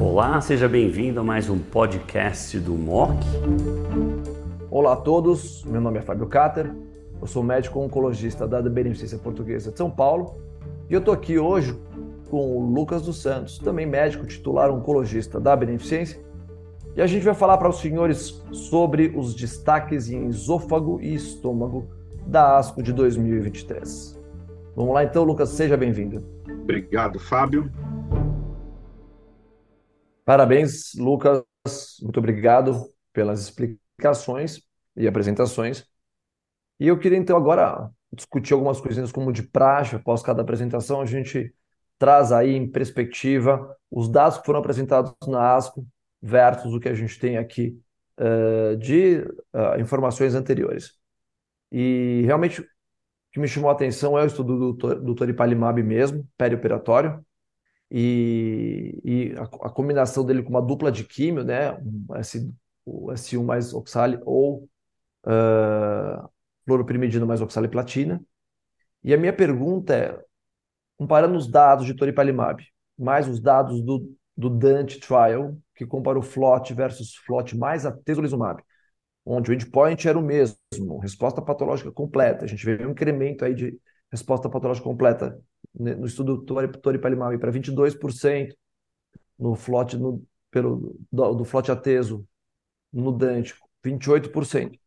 Olá, seja bem-vindo a mais um podcast do MOC. Olá a todos, meu nome é Fábio Cater, eu sou médico oncologista da Beneficência Portuguesa de São Paulo e eu estou aqui hoje com o Lucas dos Santos, também médico titular oncologista da Beneficência, e a gente vai falar para os senhores sobre os destaques em esôfago e estômago da ASCO de 2023. Vamos lá então, Lucas, seja bem-vindo. Obrigado, Fábio. Parabéns, Lucas. Muito obrigado pelas explicações e apresentações. E eu queria então agora discutir algumas coisinhas como de praxe, após cada apresentação, a gente traz aí em perspectiva os dados que foram apresentados na ASCO versus o que a gente tem aqui uh, de uh, informações anteriores. E realmente que me chamou a atenção é o estudo do, do Toripalimab mesmo, perioperatório, e, e a, a, combinação dele com uma dupla de químio, né, um S, o S1 mais oxali ou uh, fluoroprimidina mais oxaliplatina. E a minha pergunta é, comparando os dados de Toripalimab, mais os dados do, do Dante Trial, que comparou FLOT versus FLOT mais atezolizumab, onde o endpoint era o mesmo, resposta patológica completa. A gente vê um incremento aí de resposta patológica completa no estudo Toripalimab para 22%, no FLOT, no, pelo, do, do ateso, no Dante, 28%.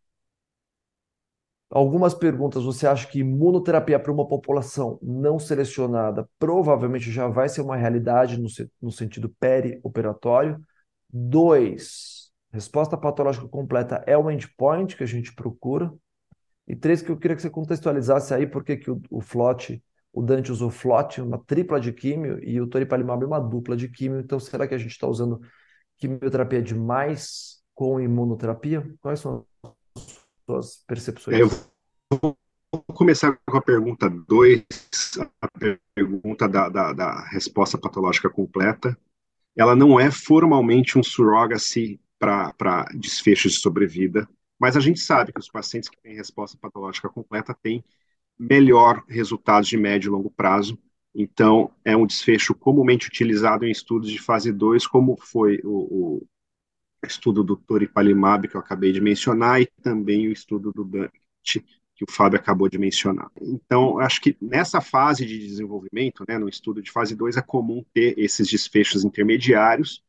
Algumas perguntas, você acha que imunoterapia para uma população não selecionada provavelmente já vai ser uma realidade no, no sentido perioperatório? Dois, Resposta patológica completa é o endpoint que a gente procura. E três, que eu queria que você contextualizasse aí por que o, o FLOT, o Dante usou FLOT, uma tripla de químio, e o Toripalimab uma dupla de químio. Então, será que a gente está usando quimioterapia demais com imunoterapia? Quais são as suas percepções? Eu vou começar com a pergunta 2, a pergunta da, da, da resposta patológica completa. Ela não é formalmente um surrogacy para desfechos de sobrevida, mas a gente sabe que os pacientes que têm resposta patológica completa têm melhor resultados de médio e longo prazo. Então, é um desfecho comumente utilizado em estudos de fase 2, como foi o, o estudo do Toripalimab, que eu acabei de mencionar, e também o estudo do Dante, que o Fábio acabou de mencionar. Então, acho que nessa fase de desenvolvimento, né, no estudo de fase 2, é comum ter esses desfechos intermediários,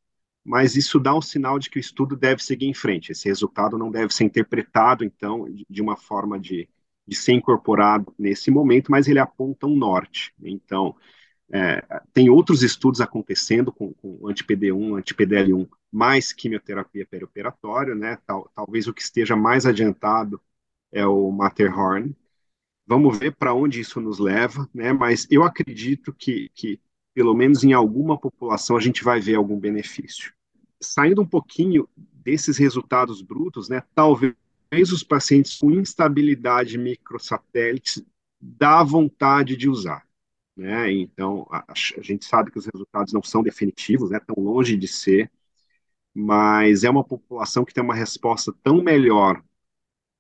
mas isso dá um sinal de que o estudo deve seguir em frente. Esse resultado não deve ser interpretado, então, de uma forma de, de ser incorporado nesse momento, mas ele aponta um norte. Então, é, tem outros estudos acontecendo com, com anti-PD1, anti-PDL1, mais quimioterapia perioperatória, né? Tal, talvez o que esteja mais adiantado é o Matterhorn. Vamos ver para onde isso nos leva, né? Mas eu acredito que, que pelo menos em alguma população, a gente vai ver algum benefício. Saindo um pouquinho desses resultados brutos, né, talvez os pacientes com instabilidade microsatélite dá vontade de usar. Né? Então, a, a, gente sabe que os resultados não são definitivos, né, tão longe de ser, mas é uma população que tem uma resposta tão melhor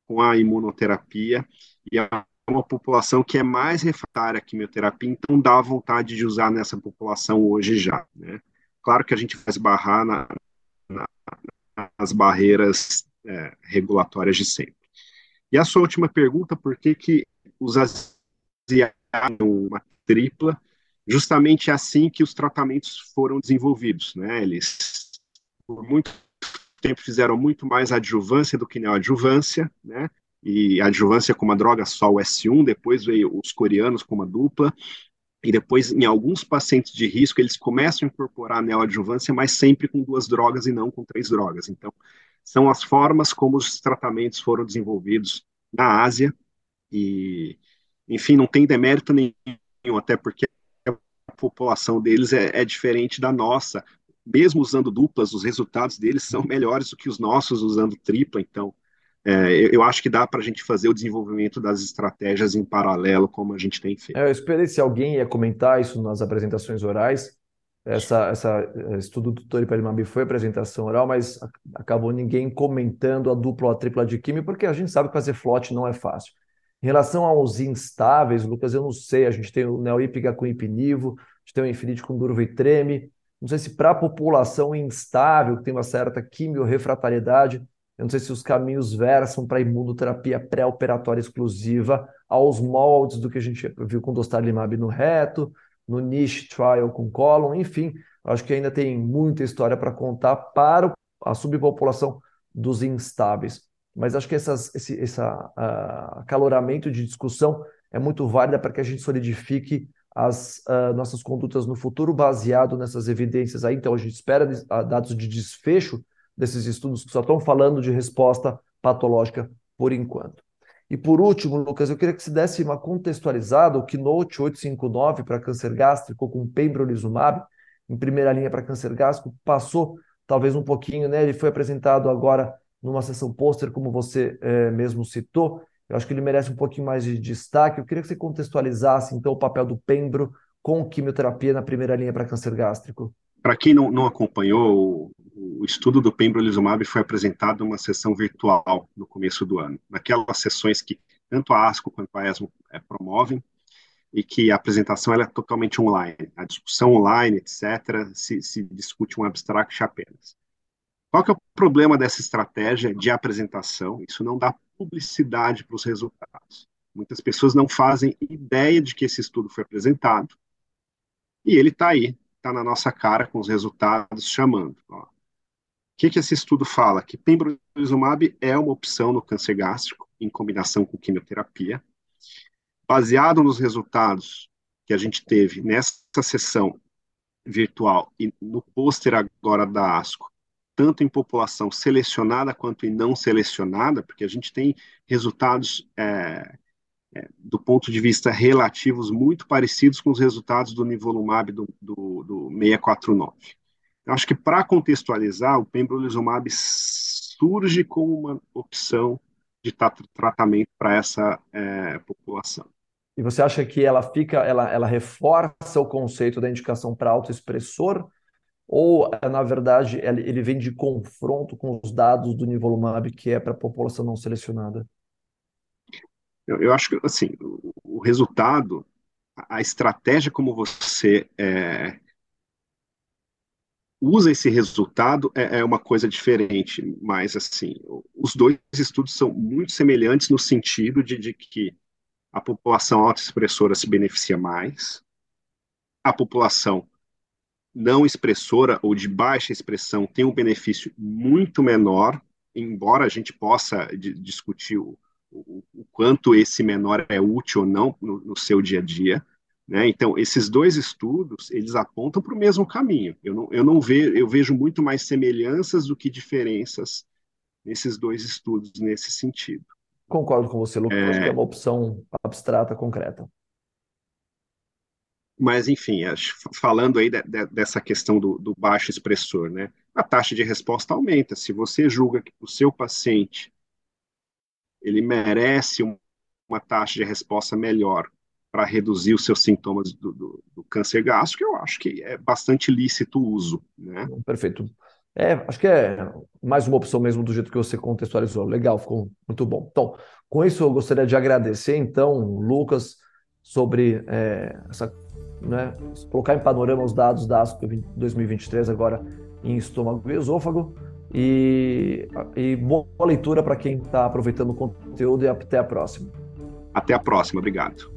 com a imunoterapia e a uma população que é mais refratária à quimioterapia, então dá vontade de usar nessa população hoje já. Né? Claro que a gente vai esbarrar na, na, nas barreiras é, regulatórias de sempre. E a sua última pergunta, por que, que os asiáticos uma tripla? Justamente assim que os tratamentos foram desenvolvidos. Né? Eles, por muito tempo, fizeram muito mais adjuvância do que neoadjuvância, né? E adjuvância com uma droga só, o S1, depois veio os coreanos com uma dupla, e depois, em alguns pacientes de risco, eles começam a incorporar a neoadjuvância, mas sempre com duas drogas e não com três drogas. Então, são as formas como os tratamentos foram desenvolvidos na Ásia, e, enfim, não tem demérito nenhum, até porque a população deles é, é diferente da nossa. Mesmo usando duplas, os resultados deles são melhores do que os nossos usando tripla, então é, eu acho que dá para a gente fazer o desenvolvimento das estratégias em paralelo, como a gente tem feito. É, eu esperei se alguém ia comentar isso nas apresentações orais. Essa, essa estudo do Toripalimab foi apresentação oral, mas acabou ninguém comentando a dupla ou a tripla de químio, porque a gente sabe que fazer flote não é fácil. Em relação aos instáveis, Lucas, eu não sei, a gente tem o neoípica com ipinivo, gente tem o Infinite com Durva e Treme. Não sei se para a população instável, que tem uma certa quimiorefratariedade, eu não sei se os caminhos versam para imunoterapia pré-operatória exclusiva aos moldes do que a gente viu com dostarlimab no reto, no niche trial com colon, enfim, acho que ainda tem muita história para contar para a subpopulação dos instáveis. Mas acho que essas, esse essa, uh, acaloramento de discussão é muito válida para que a gente solidifique as uh, nossas condutas no futuro baseado nessas evidências aí. Então, a gente espera dados de desfecho desses estudos que só estão falando de resposta patológica por enquanto. E por último, Lucas, eu queria que você desse uma contextualizada, o Keynote 859 para câncer gástrico com pembrolizumab, em primeira linha para câncer gástrico, passou talvez um pouquinho, né? Ele foi apresentado agora numa sessão pôster, como você é, mesmo citou. Eu acho que ele merece um pouquinho mais de destaque. Eu queria que você contextualizasse, então, o papel do pembro com quimioterapia na primeira linha para câncer gástrico. Para quem não, não acompanhou, o, estudo do pembrolizumab foi apresentado numa sessão virtual no começo do ano, naquelas sessões que tanto a ASCO quanto a ESMO é, promovem, e que a apresentação é totalmente online. A discussão online, etc., se, se discute um abstract apenas. Qual que é o problema dessa estratégia de apresentação? Isso não dá publicidade para os resultados. Muitas pessoas não fazem ideia de que esse estudo foi apresentado, e ele está aí, está na nossa cara com os resultados chamando. Ó. O que, que esse estudo fala? Que pembrolizumab é uma opção no câncer gástrico em combinação com quimioterapia. Baseado nos resultados que a gente teve nessa sessão virtual e no pôster agora da ASCO, tanto em população selecionada quanto em não selecionada, porque a gente tem resultados é, é, do ponto de vista relativos, muito parecidos com os resultados do nivolumab do, do, do 649. Eu acho que, para contextualizar, o pembrolizumab surge como uma opção de tratamento para essa é, população. E você acha que ela fica, ela, ela reforça o conceito da indicação para autoexpressor, ou na verdade ele vem de confronto com os dados do nivolumab que é para a população não selecionada? Eu, eu acho que, assim, o, o, resultado, a estratégia como você é, usa esse resultado é, é, uma coisa diferente, mas, assim, os dois estudos são muito semelhantes no sentido de, de que a população autoexpressora se beneficia mais, a população não expressora ou de baixa expressão tem um benefício muito menor, embora a gente possa discutir o, o, o quanto esse menor é útil ou não no, no seu dia a dia. Né? Então, esses dois estudos, eles apontam para o mesmo caminho. Eu não, eu não vejo, eu vejo muito mais semelhanças do que diferenças nesses dois estudos nesse sentido. Concordo com você, Lucas. É... Acho que é uma opção abstrata, concreta. Mas, enfim, falando aí de, de, dessa questão do, do, baixo expressor, né? A taxa de resposta aumenta. Se você julga que o seu paciente ele merece uma taxa de resposta melhor para reduzir os seus sintomas do, do, do, câncer gástrico, eu acho que é bastante lícito o uso. Né? Perfeito. É, acho que é mais uma opção mesmo do jeito que você contextualizou. Legal, ficou muito bom. Então, com isso eu gostaria de agradecer, então, Lucas, sobre é, essa, né, colocar em panorama os dados da ASCO 2023 agora em estômago e esôfago. E, e boa leitura para quem está aproveitando o conteúdo e até a próxima. Até a próxima, obrigado.